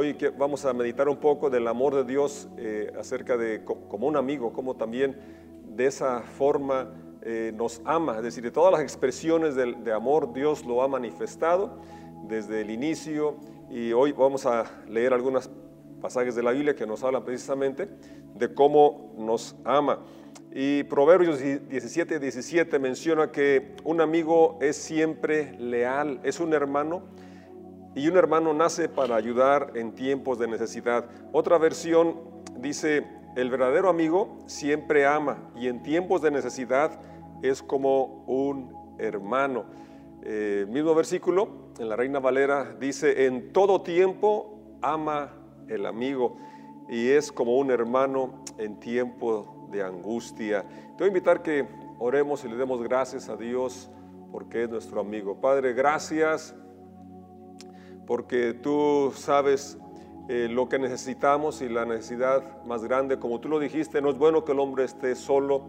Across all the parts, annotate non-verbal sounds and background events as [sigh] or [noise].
Hoy vamos a meditar un poco del amor de Dios eh, acerca de como un amigo, como también de esa forma eh, nos ama, es decir, de todas las expresiones de, de amor Dios lo ha manifestado desde el inicio y hoy vamos a leer algunos pasajes de la Biblia que nos hablan precisamente de cómo nos ama. Y Proverbios 17, 17 menciona que un amigo es siempre leal, es un hermano y un hermano nace para ayudar en tiempos de necesidad. Otra versión dice, el verdadero amigo siempre ama y en tiempos de necesidad es como un hermano. Eh, mismo versículo, en la Reina Valera, dice, en todo tiempo ama el amigo y es como un hermano en tiempo de angustia. Te voy a invitar que oremos y le demos gracias a Dios porque es nuestro amigo. Padre, gracias porque tú sabes eh, lo que necesitamos y la necesidad más grande. Como tú lo dijiste, no es bueno que el hombre esté solo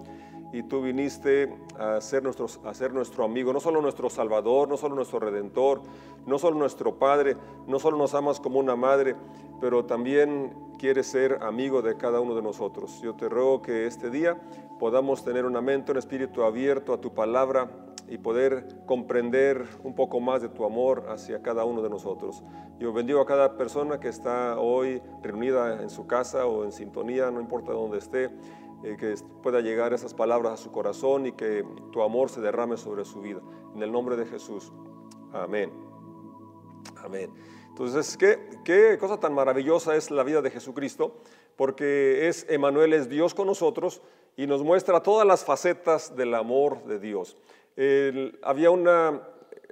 y tú viniste a ser, a ser nuestro amigo, no solo nuestro Salvador, no solo nuestro Redentor, no solo nuestro Padre, no solo nos amas como una madre, pero también quieres ser amigo de cada uno de nosotros. Yo te ruego que este día podamos tener una mente, un espíritu abierto a tu palabra y poder comprender un poco más de tu amor hacia cada uno de nosotros. Yo bendigo a cada persona que está hoy reunida en su casa o en sintonía, no importa dónde esté, eh, que pueda llegar esas palabras a su corazón y que tu amor se derrame sobre su vida. En el nombre de Jesús. Amén. Amén. Entonces, ¿qué, qué cosa tan maravillosa es la vida de Jesucristo, porque es Emanuel, es Dios con nosotros y nos muestra todas las facetas del amor de Dios había una,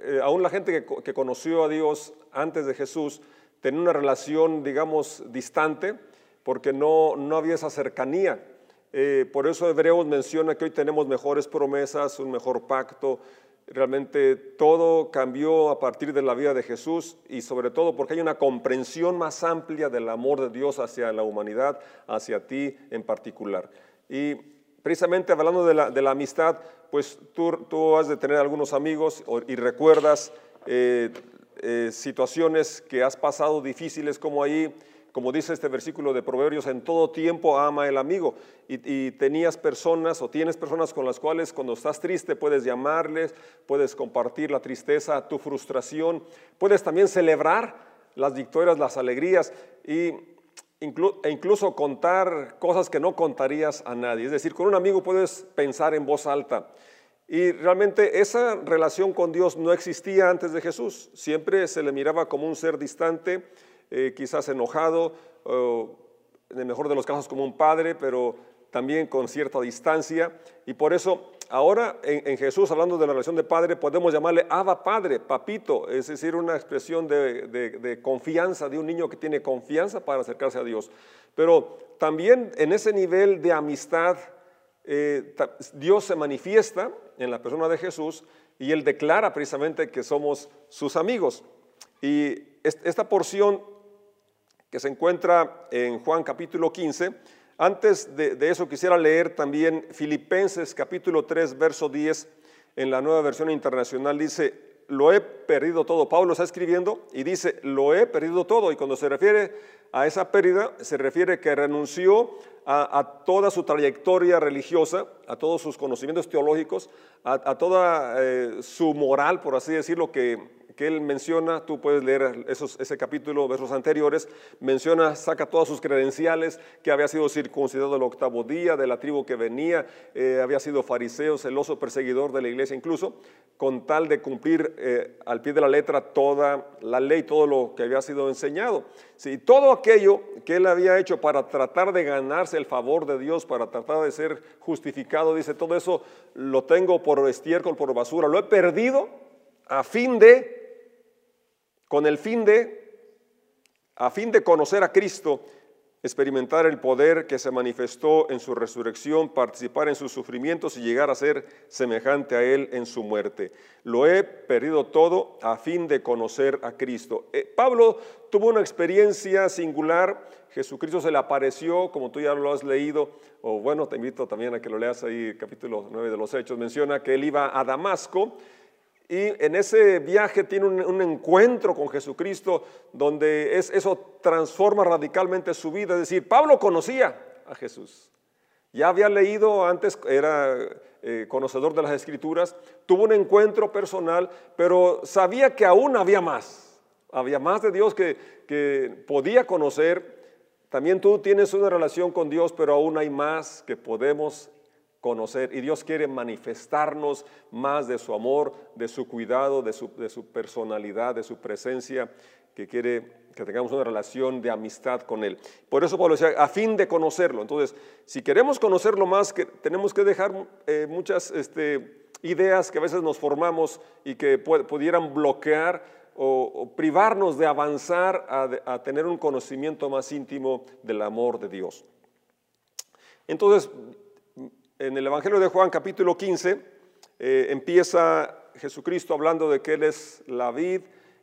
eh, aún la gente que, conoció a Dios antes de Jesús tenía una relación, digamos, distante, porque no, no había esa cercanía. Eh, por eso Hebreos menciona que hoy tenemos mejores promesas, un mejor pacto. Realmente todo cambió a partir de la vida de Jesús y sobre todo porque hay una comprensión más amplia del amor de Dios hacia la humanidad, hacia ti en particular. Y precisamente hablando de la, amistad, pues tú, has de tener algunos amigos y recuerdas eh, eh, situaciones que has pasado difíciles como ahí, como dice este versículo de Proverbios, en todo tiempo ama el amigo. Y, tenías personas o tienes personas con las cuales cuando estás triste puedes llamarles, puedes compartir la tristeza, tu frustración, puedes también celebrar las victorias, las alegrías y e incluso contar cosas que no contarías a nadie. Es decir, con un amigo puedes pensar en voz alta. Y realmente esa relación con Dios no existía antes de Jesús. Siempre se le miraba como un ser distante, eh, quizás enojado, en el mejor de los casos como un padre, pero también con cierta distancia. Y por eso ahora en, Jesús, hablando de la relación de padre, podemos llamarle Abba Padre, papito, es decir, una expresión de, confianza de un niño que tiene confianza para acercarse a Dios. Pero también en ese nivel de amistad, eh, Dios se manifiesta en la persona de Jesús y Él declara precisamente que somos sus amigos. Y esta porción que se encuentra en Juan capítulo 15, antes de, eso quisiera leer también Filipenses capítulo 3, verso 10, en la nueva versión internacional dice, lo he perdido todo. Pablo está escribiendo y dice, lo he perdido todo. Y cuando se refiere a esa pérdida, se refiere que renunció a, toda su trayectoria religiosa, a todos sus conocimientos teológicos, a, toda eh, su moral, por así decirlo, que que él menciona, tú puedes leer ese capítulo, versos anteriores, menciona, saca todas sus credenciales, que había sido circuncidado el octavo día, de la tribu que venía, eh, había sido fariseo, celoso, perseguidor de la iglesia, incluso con tal de cumplir eh, al pie de la letra toda la ley, todo lo que había sido enseñado. Sí, todo aquello que él había hecho para tratar de ganarse el favor de Dios, para tratar de ser justificado, dice, todo eso lo tengo por estiércol, por basura, lo he perdido a fin de con el fin de, a fin de conocer a Cristo, experimentar el poder que se manifestó en su resurrección, participar en sus sufrimientos y llegar a ser semejante a Él en su muerte. Lo he perdido todo a fin de conocer a Cristo. Eh, Pablo tuvo una experiencia singular, Jesucristo se le apareció, como tú ya lo has leído, o bueno, te invito también a que lo leas ahí, capítulo 9 de los Hechos, menciona que él iba a Damasco y en ese viaje tiene un, encuentro con Jesucristo donde es, eso transforma radicalmente su vida. Es decir, Pablo conocía a Jesús. Ya había leído antes, era eh, conocedor de las escrituras, tuvo un encuentro personal, pero sabía que aún había más. Había más de Dios que, que podía conocer. También tú tienes una relación con Dios, pero aún hay más que podemos conocer y Dios quiere manifestarnos más de su amor, de su cuidado, de su, de su, personalidad, de su presencia, que quiere que tengamos una relación de amistad con Él. Por eso Pablo decía, a fin de conocerlo. Entonces, si queremos conocerlo más, que, tenemos que dejar eh, muchas este, ideas que a veces nos formamos y que pudieran bloquear o, privarnos de avanzar a, a tener un conocimiento más íntimo del amor de Dios. Entonces, en el Evangelio de Juan capítulo 15 eh, empieza Jesucristo hablando de que Él es la vid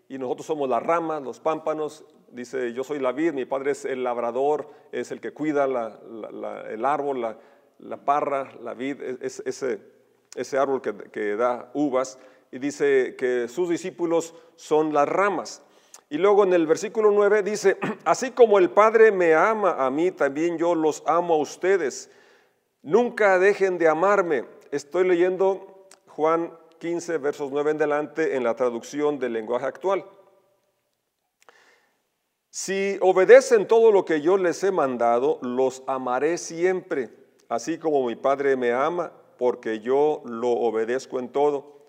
y nosotros somos las ramas, los pámpanos. Dice, yo soy la vid, mi padre es el labrador, es el que cuida el árbol, la, parra, la vid, es, ese, ese árbol que, que da uvas. Y dice que sus discípulos son las ramas. Y luego en el versículo 9 dice, así como el Padre me ama a mí, también yo los amo a ustedes. Nunca dejen de amarme. Estoy leyendo Juan 15, versos 9 en delante en la traducción del lenguaje actual. Si obedecen todo lo que yo les he mandado, los amaré siempre, así como mi Padre me ama, porque yo lo obedezco en todo.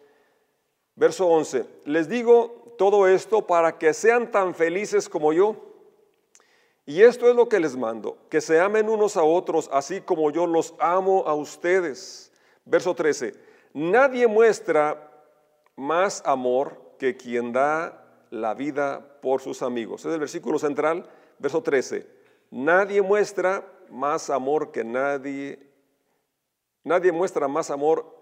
Verso 11, les digo todo esto para que sean tan felices como yo. Y esto es lo que les mando, que se amen unos a otros, así como yo los amo a ustedes. Verso 13, nadie muestra más amor que quien da la vida por sus amigos. Es el versículo central, verso 13. Nadie muestra más amor que nadie, nadie muestra más amor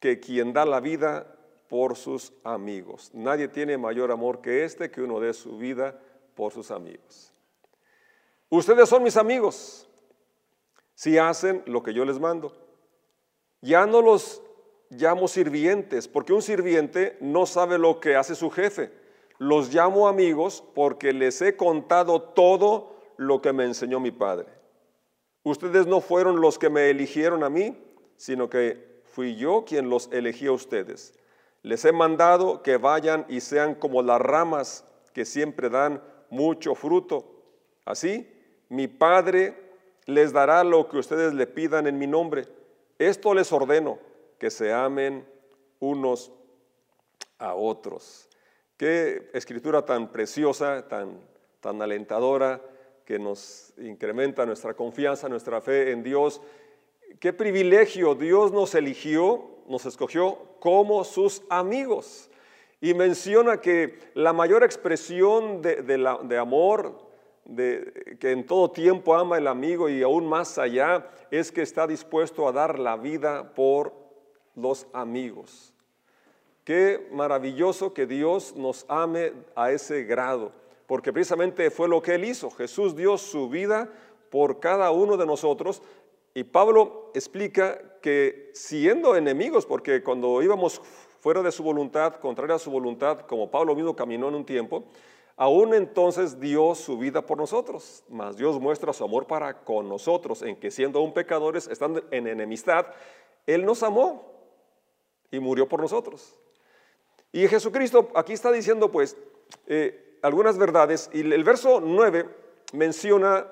que quien da la vida por sus amigos. Nadie tiene mayor amor que este que uno dé su vida por sus amigos. Ustedes son mis amigos si hacen lo que yo les mando. Ya no los llamo sirvientes, porque un sirviente no sabe lo que hace su jefe. Los llamo amigos porque les he contado todo lo que me enseñó mi padre. Ustedes no fueron los que me eligieron a mí, sino que fui yo quien los elegí a ustedes. Les he mandado que vayan y sean como las ramas que siempre dan mucho fruto. Así mi Padre les dará lo que ustedes le pidan en mi nombre. Esto les ordeno, que se amen unos a otros. Qué escritura tan preciosa, tan, tan alentadora, que nos incrementa nuestra confianza, nuestra fe en Dios. Qué privilegio, Dios nos eligió, nos escogió como sus amigos. Y menciona que la mayor expresión de, de amor, que en todo tiempo ama el amigo y aún más allá, es que está dispuesto a dar la vida por los amigos. Qué maravilloso que Dios nos ame a ese grado, porque precisamente fue lo que Él hizo. Jesús dio su vida por cada uno de nosotros y Pablo explica que siendo enemigos, porque cuando íbamos fuera de su voluntad, contraria a su voluntad, como Pablo mismo caminó en un tiempo, Aún entonces dio su vida por nosotros, mas Dios muestra su amor para con nosotros, en que siendo aún pecadores, estando en enemistad, Él nos amó y murió por nosotros. Y Jesucristo aquí está diciendo pues eh, algunas verdades y el verso 9 menciona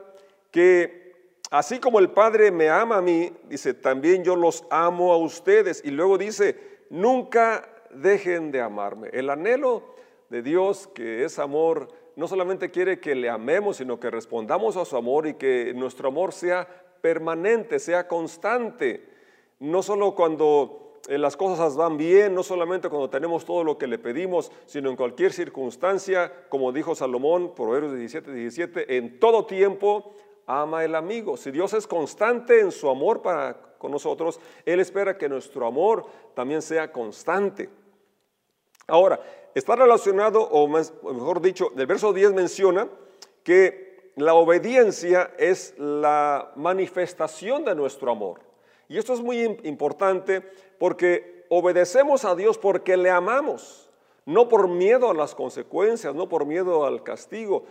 que así como el Padre me ama a mí, dice, también yo los amo a ustedes. Y luego dice, nunca dejen de amarme. El anhelo de Dios, que es amor, no solamente quiere que le amemos, sino que respondamos a su amor y que nuestro amor sea permanente, sea constante. No solo cuando eh, las cosas van bien, no solamente cuando tenemos todo lo que le pedimos, sino en cualquier circunstancia, como dijo Salomón, Proverbios 17, 17, en todo tiempo ama el amigo. Si Dios es constante en su amor para con nosotros, Él espera que nuestro amor también sea constante. Ahora, está relacionado, o mejor dicho, el verso 10 menciona que la obediencia es la manifestación de nuestro amor. Y esto es muy importante porque obedecemos a Dios porque le amamos, no por miedo a las consecuencias, no por miedo al castigo,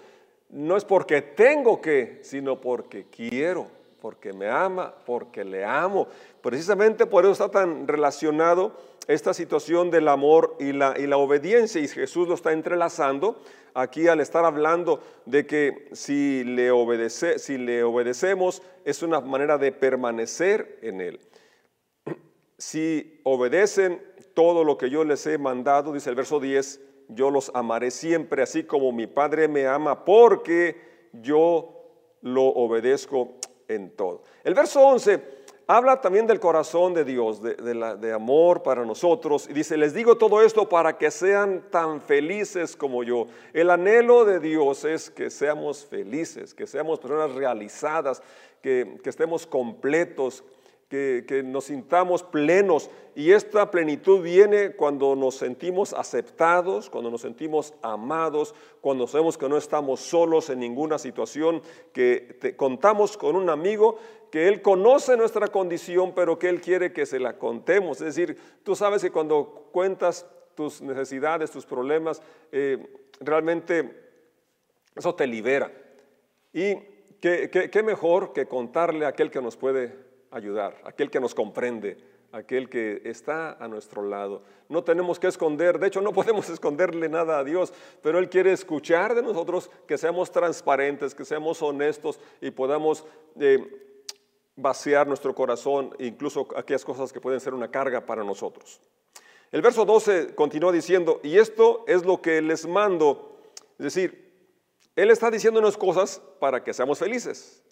no es porque tengo que, sino porque quiero, porque me ama, porque le amo. Precisamente por eso está tan relacionado esta situación del amor y la, y la obediencia, y Jesús lo está entrelazando aquí al estar hablando de que si le, obedece, si le obedecemos es una manera de permanecer en Él. Si obedecen todo lo que yo les he mandado, dice el verso 10, yo los amaré siempre, así como mi Padre me ama, porque yo lo obedezco en todo. El verso 11 habla también del corazón de Dios, de, amor para nosotros, y dice, les digo todo esto para que sean tan felices como yo. El anhelo de Dios es que seamos felices, que seamos personas realizadas, que, que estemos completos, que, nos sintamos plenos. Y esta plenitud viene cuando nos sentimos aceptados, cuando nos sentimos amados, cuando sabemos que no estamos solos en ninguna situación, que contamos con un amigo que Él conoce nuestra condición, pero que Él quiere que se la contemos. Es decir, tú sabes que cuando cuentas tus necesidades, tus problemas, eh, realmente eso te libera. Y qué mejor que contarle a aquel que nos puede ayudar, aquel que nos comprende, aquel que está a nuestro lado. No tenemos que esconder, de hecho no [laughs] podemos esconderle nada a Dios, pero Él quiere escuchar de nosotros que seamos transparentes, que seamos honestos y podamos eh, vaciar nuestro corazón, incluso aquellas cosas que pueden ser una carga para nosotros. El verso 12 continúa diciendo, y esto es lo que les mando, es decir, Él está diciéndonos cosas para que seamos felices.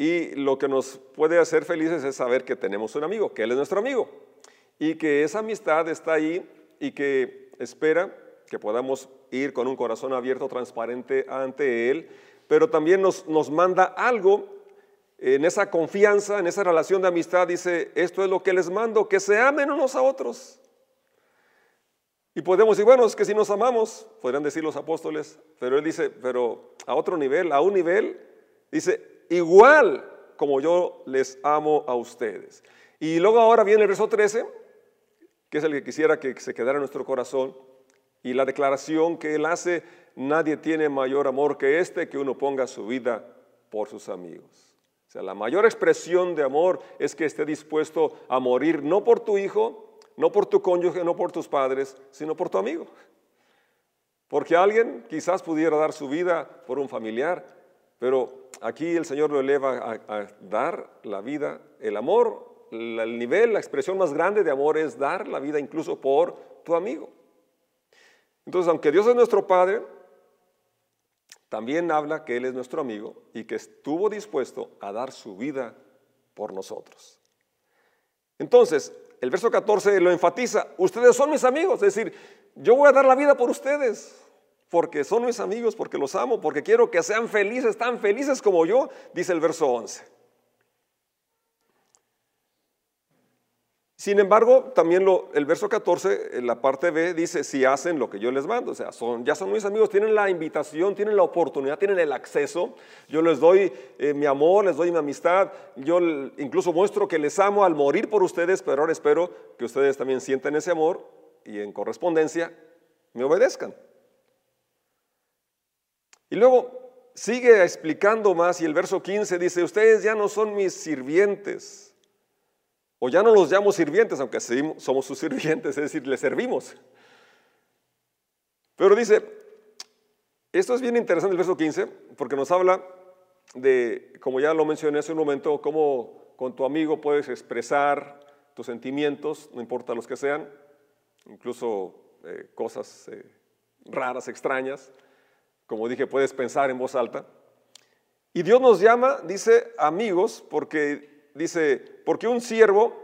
Y lo que nos puede hacer felices es saber que tenemos un amigo, que Él es nuestro amigo. Y que esa amistad está ahí y que espera que podamos ir con un corazón abierto, transparente ante Él. Pero también nos, nos manda algo en esa confianza, en esa relación de amistad. Dice, esto es lo que les mando, que se amen unos a otros. Y podemos decir, bueno, es que si nos amamos, podrían decir los apóstoles, pero él dice, pero a otro nivel, a un nivel, dice, igual como yo les amo a ustedes. Y luego ahora viene el verso 13, que es el que quisiera que se quedara en nuestro corazón, y la declaración que él hace, nadie tiene mayor amor que este, que uno ponga su vida por sus amigos. O sea, la mayor expresión de amor es que esté dispuesto a morir no por tu hijo, no por tu cónyuge, no por tus padres, sino por tu amigo. Porque alguien quizás pudiera dar su vida por un familiar, pero aquí el Señor lo eleva a, dar la vida, el amor, el nivel, la expresión más grande de amor es dar la vida incluso por tu amigo. Entonces, aunque Dios es nuestro Padre, también habla que Él es nuestro amigo y que estuvo dispuesto a dar su vida por nosotros. Entonces, el verso 14 lo enfatiza, ustedes son mis amigos, es decir, yo voy a dar la vida por ustedes porque son mis amigos, porque los amo, porque quiero que sean felices, tan felices como yo, dice el verso 11. Sin embargo, también el verso 14, en la parte B, dice, si hacen lo que yo les mando, o sea, son, ya son mis amigos, tienen la invitación, tienen la oportunidad, tienen el acceso, yo les doy eh, mi amor, les doy mi amistad, yo incluso muestro que les amo al morir por ustedes, pero ahora espero que ustedes también sientan ese amor y en correspondencia me obedezcan. Y luego sigue explicando más y el verso 15 dice, ustedes ya no son mis sirvientes, o ya no los llamo sirvientes, aunque somos sus sirvientes, es decir, les servimos. Pero dice, esto es bien interesante el verso 15, porque nos habla de, como ya lo mencioné hace un momento, cómo con tu amigo puedes expresar tus sentimientos, no importa los que sean, incluso eh, cosas eh, raras, extrañas. Como dije, puedes pensar en voz alta. Y Dios nos llama, dice, amigos, porque dice, porque un siervo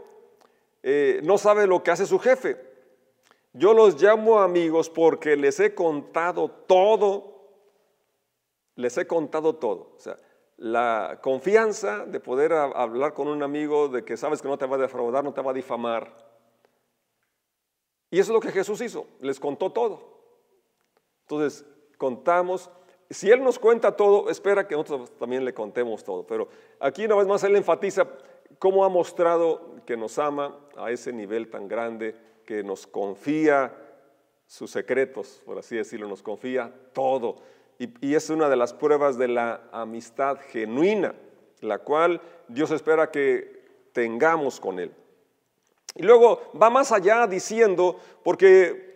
eh, no sabe lo que hace su jefe. Yo los llamo amigos porque les he contado todo, les he contado todo. O sea, la confianza de poder hablar con un amigo, de que sabes que no te va a defraudar, no te va a difamar. Y eso es lo que Jesús hizo, les contó todo. Entonces, contamos. Si Él nos cuenta todo, espera que nosotros también le contemos todo. Pero aquí una vez más Él enfatiza cómo ha mostrado que nos ama a ese nivel tan grande, que nos confía sus secretos, por así decirlo, nos confía todo. Y, es una de las pruebas de la amistad genuina, la cual Dios espera que tengamos con Él. Y luego va más allá diciendo, porque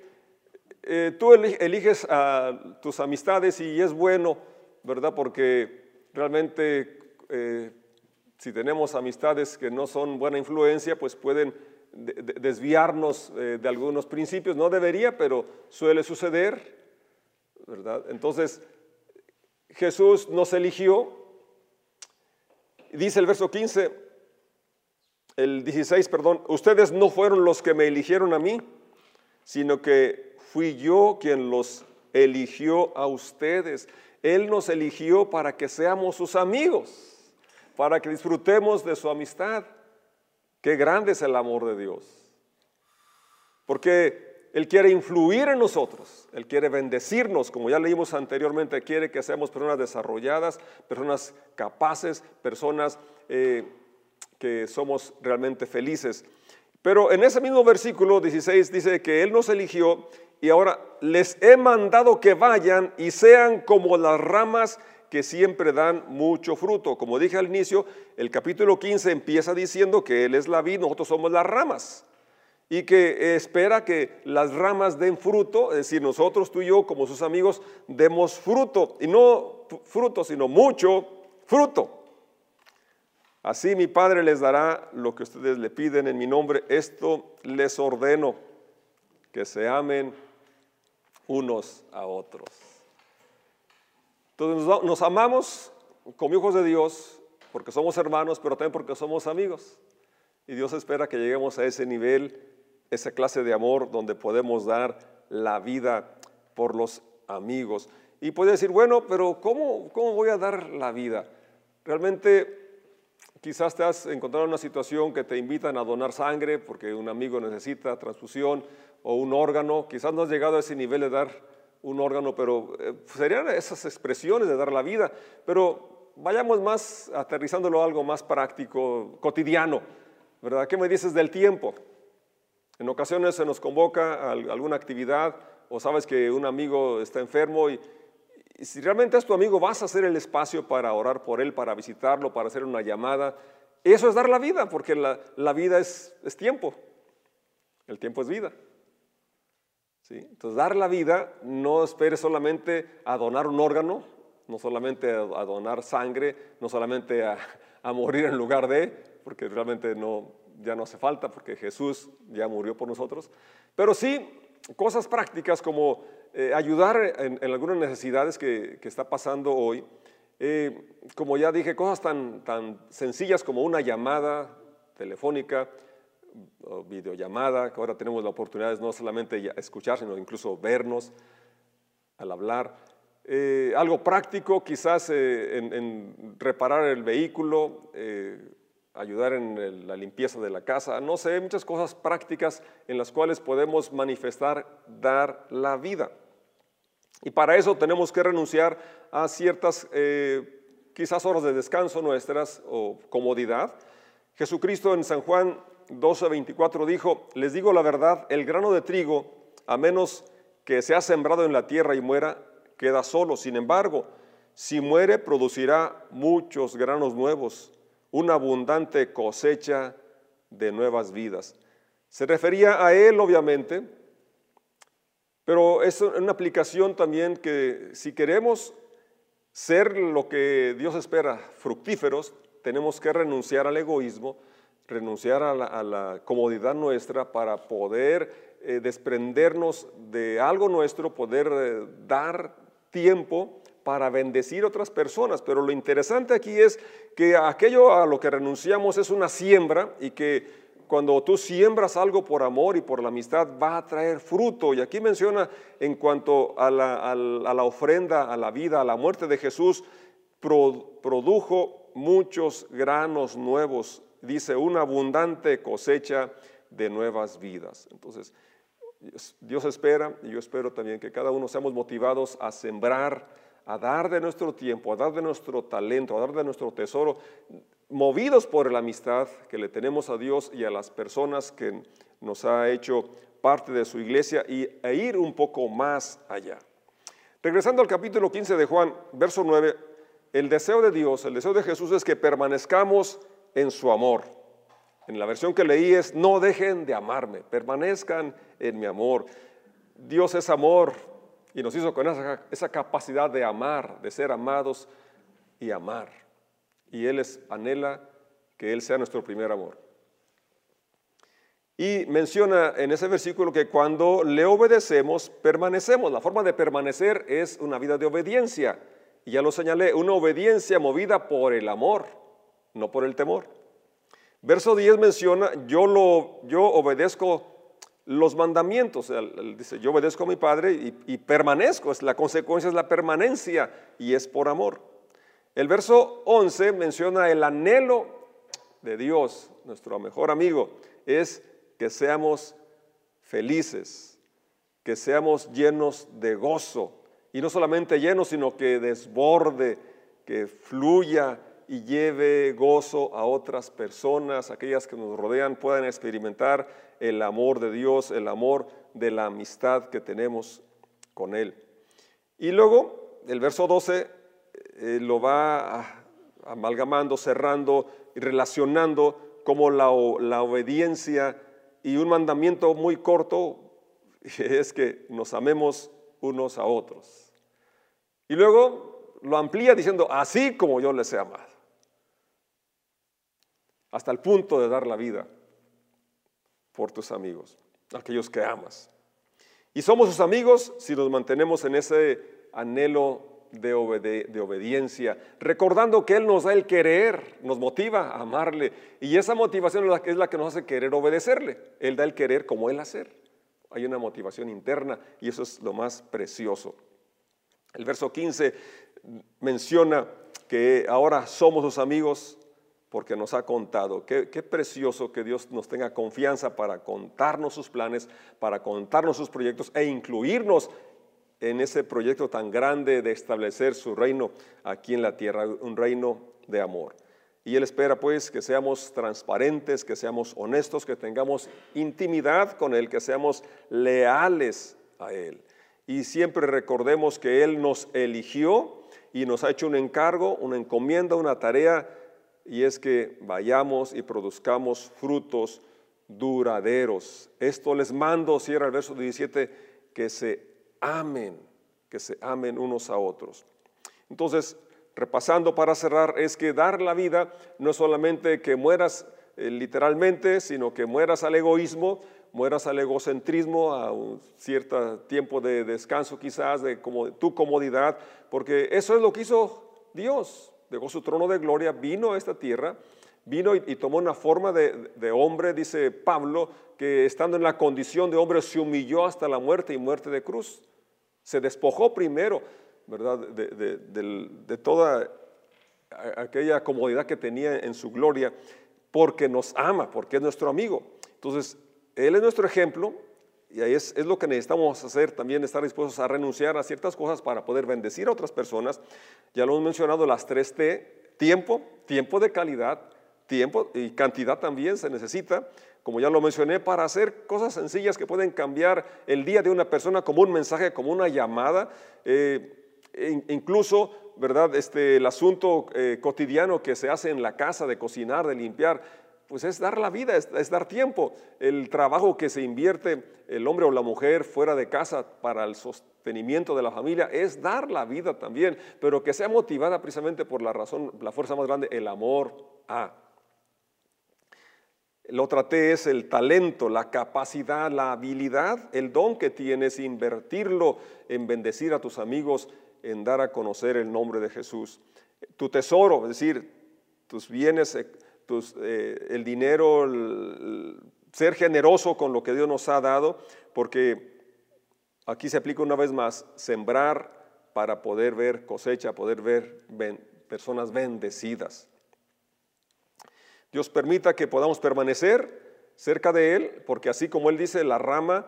eh, tú eliges a tus amistades y es bueno, ¿verdad? Porque realmente eh, si tenemos amistades que no son buena influencia, pues pueden desviarnos eh, de algunos principios. No debería, pero suele suceder, ¿verdad? Entonces, Jesús nos eligió. Dice el verso 15, el 16, perdón, ustedes no fueron los que me eligieron a mí, sino que fui yo quien los eligió a ustedes. Él nos eligió para que seamos sus amigos, para que disfrutemos de su amistad. Qué grande es el amor de Dios. Porque Él quiere influir en nosotros, Él quiere bendecirnos, como ya leímos anteriormente, quiere que seamos personas desarrolladas, personas capaces, personas eh, que somos realmente felices. Pero en ese mismo versículo 16 dice que Él nos eligió y ahora les he mandado que vayan y sean como las ramas que siempre dan mucho fruto. Como dije al inicio, el capítulo 15 empieza diciendo que Él es la vid, nosotros somos las ramas. Y que espera que las ramas den fruto, es decir, nosotros, tú y yo, como sus amigos, demos fruto. Y no fruto, sino mucho fruto. Así mi Padre les dará lo que ustedes le piden en mi nombre. Esto les ordeno, que se amen unos a otros. Entonces nos amamos como hijos de Dios porque somos hermanos, pero también porque somos amigos. Y Dios espera que lleguemos a ese nivel, esa clase de amor donde podemos dar la vida por los amigos. Y puede decir, bueno, pero ¿cómo, cómo voy a dar la vida? Realmente quizás te has encontrado en una situación que te invitan a donar sangre porque un amigo necesita transfusión o un órgano. Quizás no has llegado a ese nivel de dar un órgano, pero eh, serían esas expresiones de dar la vida. Pero vayamos más aterrizándolo a algo más práctico, cotidiano, ¿verdad? ¿Qué me dices del tiempo? En ocasiones se nos convoca a alguna actividad o sabes que un amigo está enfermo y, si realmente es tu amigo vas a hacer el espacio para orar por él, para visitarlo, para hacer una llamada. Eso es dar la vida, porque la, la vida es, es tiempo. El tiempo es vida. Entonces, dar la vida, no esperes solamente a donar un órgano, no solamente a, donar sangre, no solamente a, morir en lugar de, porque realmente no, ya no hace falta, porque Jesús ya murió por nosotros, pero sí cosas prácticas como eh, ayudar en, algunas necesidades que, está pasando hoy. Eh, como ya dije, cosas tan, tan sencillas como una llamada telefónica, videollamada, que ahora tenemos la oportunidad no solamente escuchar, sino incluso vernos al hablar. Eh, algo práctico, quizás eh, en, reparar el vehículo, eh, ayudar en la limpieza de la casa, no sé, muchas cosas prácticas en las cuales podemos manifestar, dar la vida. Y para eso tenemos que renunciar a ciertas, quizás horas de descanso nuestras o comodidad. Jesucristo en San Juan 12:24 dijo, les digo la verdad, el grano de trigo, a menos que sea sembrado en la tierra y muera, queda solo. Sin embargo, si muere, producirá muchos granos nuevos, una abundante cosecha de nuevas vidas. Se refería a él, obviamente, pero es una aplicación también que si queremos ser lo que Dios espera, fructíferos, tenemos que renunciar al egoísmo, renunciar a la, comodidad nuestra para poder eh, desprendernos de algo nuestro, poder eh, dar tiempo para bendecir otras personas. Pero lo interesante aquí es que aquello a lo que renunciamos es una siembra y que cuando tú siembras algo por amor y por la amistad va a traer fruto. Y aquí menciona en cuanto a la, ofrenda, a la vida, a la muerte de Jesús, produjo muchos granos nuevos dice, una abundante cosecha de nuevas vidas. Entonces, Dios espera y yo espero también que cada uno seamos motivados a sembrar, a dar de nuestro tiempo, a dar de nuestro talento, a dar de nuestro tesoro, movidos por la amistad que le tenemos a Dios y a las personas que nos ha hecho parte de su iglesia y, e ir un poco más allá. Regresando al capítulo 15 de Juan, verso 9, el deseo de Dios, el deseo de Jesús es que permanezcamos en su amor. En la versión que leí es, no dejen de amarme, permanezcan en mi amor. Dios es amor y nos hizo con esa, capacidad de amar, de ser amados y amar. Y Él anhela que Él sea nuestro primer amor. Y menciona en ese versículo que cuando le obedecemos, permanecemos. La forma de permanecer es una vida de obediencia. Y ya lo señalé, una obediencia movida por el amor, no por el temor. Verso 10 menciona, yo, lo, yo obedezco los mandamientos. dice, yo obedezco a mi Padre y, y permanezco. La consecuencia es la permanencia y es por amor. El verso 11 menciona el anhelo de Dios, nuestro mejor amigo, es que seamos felices, que seamos llenos de gozo. Y no solamente llenos, sino que desborde, que fluya y lleve gozo a otras personas, aquellas que nos rodean, puedan experimentar el amor de Dios, el amor de la amistad que tenemos con Él. Y luego el verso 12 eh, lo va amalgamando, cerrando y relacionando como la, la obediencia y un mandamiento muy corto [laughs] es que nos amemos unos a otros. Y luego lo amplía diciendo, así como yo les he amado. Hasta el punto de dar la vida por tus amigos, aquellos que amas. Y somos sus amigos si nos mantenemos en ese anhelo de, obediencia, recordando que Él nos da el querer, nos motiva a amarle, y esa motivación es la, que nos hace querer obedecerle. Él da el querer como Él hacer. Hay una motivación interna y eso es lo más precioso. El verso 15 menciona que ahora somos sus amigos porque nos ha contado. Qué, qué, precioso que Dios nos tenga confianza para contarnos sus planes, para contarnos sus proyectos e incluirnos en ese proyecto tan grande de establecer su reino aquí en la tierra, un reino de amor. Y Él espera pues que seamos transparentes, que seamos honestos, que tengamos intimidad con Él, que seamos leales a Él. Y siempre recordemos que Él nos eligió y nos ha hecho un encargo, una encomienda, una tarea, y es que vayamos y produzcamos frutos duraderos. Esto les mando, cierra el verso 17, que se amen, que se amen unos a otros. Entonces, repasando para cerrar, es que dar la vida no es solamente que mueras eh, literalmente, sino que mueras al egoísmo, mueras al egocentrismo, a un cierto tiempo de descanso quizás, de como, tu comodidad, porque eso es lo que hizo Dios. Dejó su trono de gloria, vino a esta tierra, vino y, tomó una forma de, de, hombre, dice Pablo, que estando en la condición de hombre se humilló hasta la muerte y muerte de cruz. Se despojó primero, ¿verdad?, de, toda aquella comodidad que tenía en su gloria, porque nos ama, porque es nuestro amigo. Entonces, Él es nuestro ejemplo y ahí es, es, lo que necesitamos hacer también, estar dispuestos a renunciar a ciertas cosas para poder bendecir a otras personas. Ya lo hemos mencionado, las tres T, tiempo, tiempo de calidad, tiempo y cantidad también se necesita como ya lo mencioné, para hacer cosas sencillas que pueden cambiar el día de una persona como un mensaje, como una llamada, eh, incluso, ¿verdad? Este, el asunto eh, cotidiano que se hace en la casa de cocinar, de limpiar, pues es dar la vida, es, dar tiempo. El trabajo que se invierte el hombre o la mujer fuera de casa para el sostenimiento de la familia es dar la vida también, pero que sea motivada precisamente por la razón, la fuerza más grande, el amor a. La otra T es el talento, la capacidad, la habilidad, el don que tienes, invertirlo en bendecir a tus amigos, en dar a conocer el nombre de Jesús. Tu tesoro, es decir, tus bienes, eh, eh, el dinero, ser generoso con lo que Dios nos ha dado, porque aquí se aplica una vez más, sembrar para poder ver cosecha, poder ver personas bendecidas. Dios permita que podamos permanecer cerca de Él, porque así como Él dice, la rama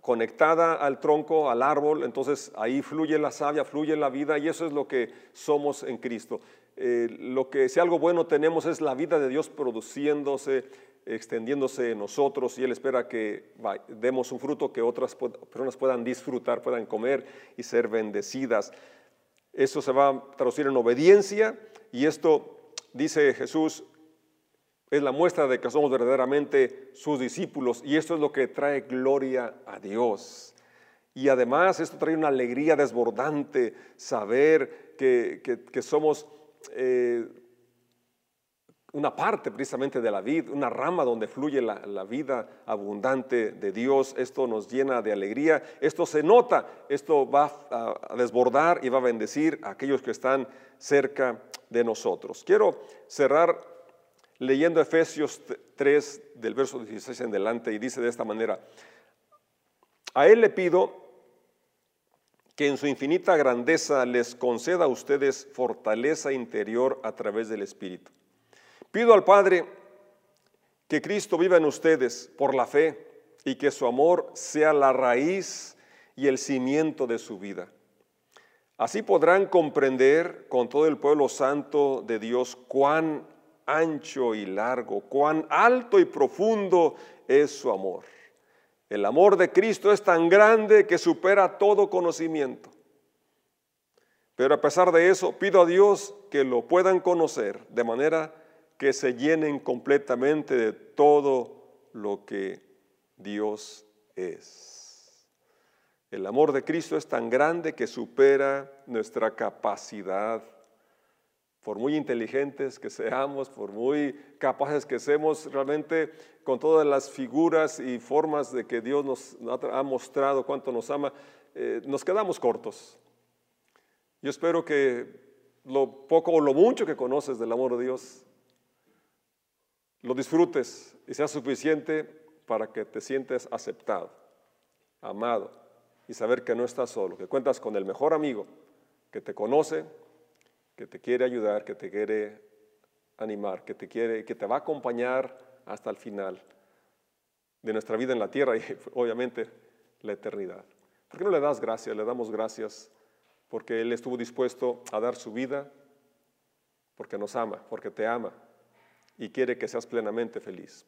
conectada al tronco, al árbol, entonces ahí fluye la savia, fluye la vida y eso es lo que somos en Cristo. Eh, lo que si algo bueno tenemos es la vida de Dios produciéndose, extendiéndose en nosotros y Él espera que demos un fruto que otras personas puedan disfrutar, puedan comer y ser bendecidas. Eso se va a traducir en obediencia y esto, dice Jesús, es la muestra de que somos verdaderamente sus discípulos y esto es lo que trae gloria a Dios. Y además esto trae una alegría desbordante, saber que, somos eh, una parte precisamente de la vida, una rama donde fluye la, vida abundante de Dios. Esto nos llena de alegría, esto se nota, esto va a, desbordar y va a bendecir a aquellos que están cerca de nosotros. Quiero cerrar leyendo Efesios 3 del verso 16 en adelante y dice de esta manera, a Él le pido que en su infinita grandeza les conceda a ustedes fortaleza interior a través del Espíritu. Pido al Padre que Cristo viva en ustedes por la fe y que su amor sea la raíz y el cimiento de su vida. Así podrán comprender con todo el pueblo santo de Dios cuán ancho y largo, cuán alto y profundo es su amor. El amor de Cristo es tan grande que supera todo conocimiento. Pero a pesar de eso, pido a Dios que lo puedan conocer de manera que se llenen completamente de todo lo que Dios es. El amor de Cristo es tan grande que supera nuestra capacidad por muy inteligentes que seamos, por muy capaces que seamos, realmente con todas las figuras y formas de que Dios nos ha mostrado cuánto nos ama, eh, nos quedamos cortos. Yo espero que lo poco o lo mucho que conoces del amor de Dios, lo disfrutes y sea suficiente para que te sientes aceptado, amado y saber que no estás solo, que cuentas con el mejor amigo que te conoce, que te quiere ayudar, que te quiere animar, que te quiere, que te va a acompañar hasta el final de nuestra vida en la tierra y [laughs] obviamente la eternidad. ¿Por qué no le das gracias? Le damos gracias porque Él estuvo dispuesto a dar su vida, porque nos ama, porque te ama y quiere que seas plenamente feliz.